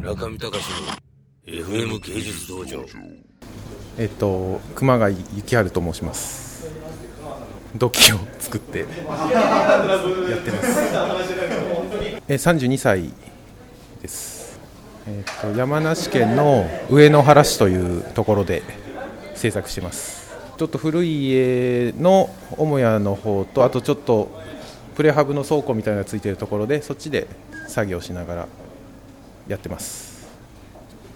中見隆の FM 芸術道場。えっと熊谷幸春と申します。土器を作ってやってます。え32歳です。えっと山梨県の上野原市というところで制作してます。ちょっと古い家の母屋の方とあとちょっとプレハブの倉庫みたいなのがついてるところでそっちで作業しながらやってます。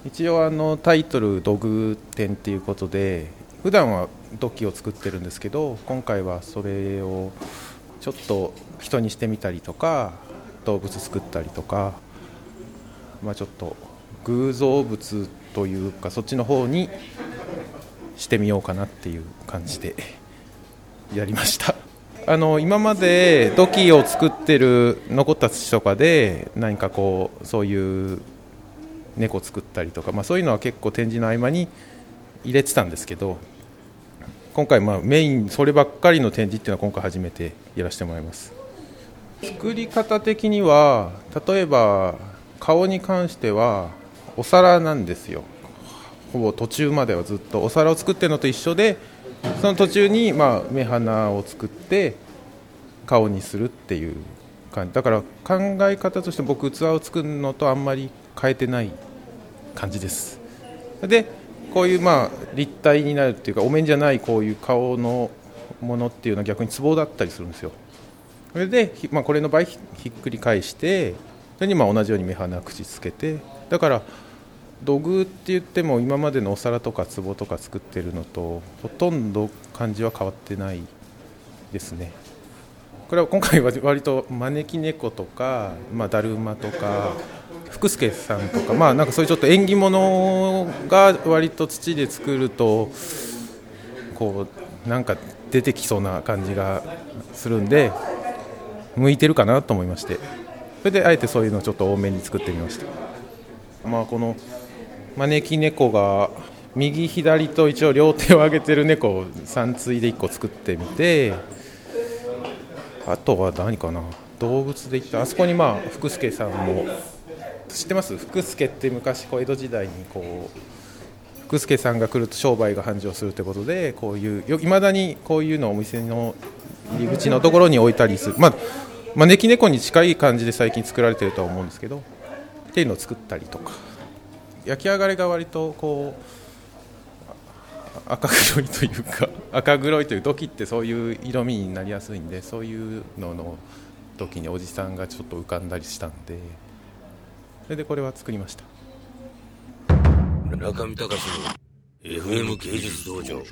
一応あのタイトル「土偶展」っていうことで普段は土器を作ってるんですけど今回はそれをちょっと人にしてみたりとか動物作ったりとか、まあ、ちょっと偶像物というかそっちの方にしてみようかなっていう感じでやりました。あの今まで土器を作ってる残った土とかで何かこうそういう猫作ったりとか、まあ、そういうのは結構展示の合間に入れてたんですけど今回まあメインそればっかりの展示っていうのは今回初めてやらせてもらいます。作り方的には例えば顔に関してはお皿なんですよ。ほぼ途中まではずっとお皿を作ってるのと一緒でその途中にまあ目鼻を作って顔にするっていう感じ。だから考え方として僕器を作るのとあんまり変えてない感じです。でこういうまあ立体になるっていうかお面じゃないこういう顔のものっていうのは逆に壺だったりするんですよ。それで、まあ、これの場合ひっくり返してそれにまあ同じように目鼻口つけてだから土偶って言っても今までのお皿とか壺とか作ってるのとほとんど感じは変わってないですね。これは今回は割と招き猫とか、まあ、だるまとか福助さんとかまあなんかそういうちょっと縁起物が割と土で作るとこうなんか出てきそうな感じがするんで向いてるかなと思いまして。それであえてそういうのをちょっと多めに作ってみました。まあこの招き猫が右左と一応両手を上げてる猫を3対で1個作ってみてあとは何かな？動物で言ったあそこにまあ福助さんも知ってます？福助って昔こう江戸時代にこう福助さんが来ると商売が繁盛するということでこういういまだにこういうのをお店の入り口のところに置いたりする。まあ招き猫に近い感じで最近作られてるとは思うんですけどっていうのを作ったりとか。焼き上がりが割とこう赤黒いというか赤黒いという土器ってそういう色味になりやすいんでそういうのの時におじさんがちょっと浮かんだりしたんでそれでこれは作りました。中見隆の FM 芸術道場。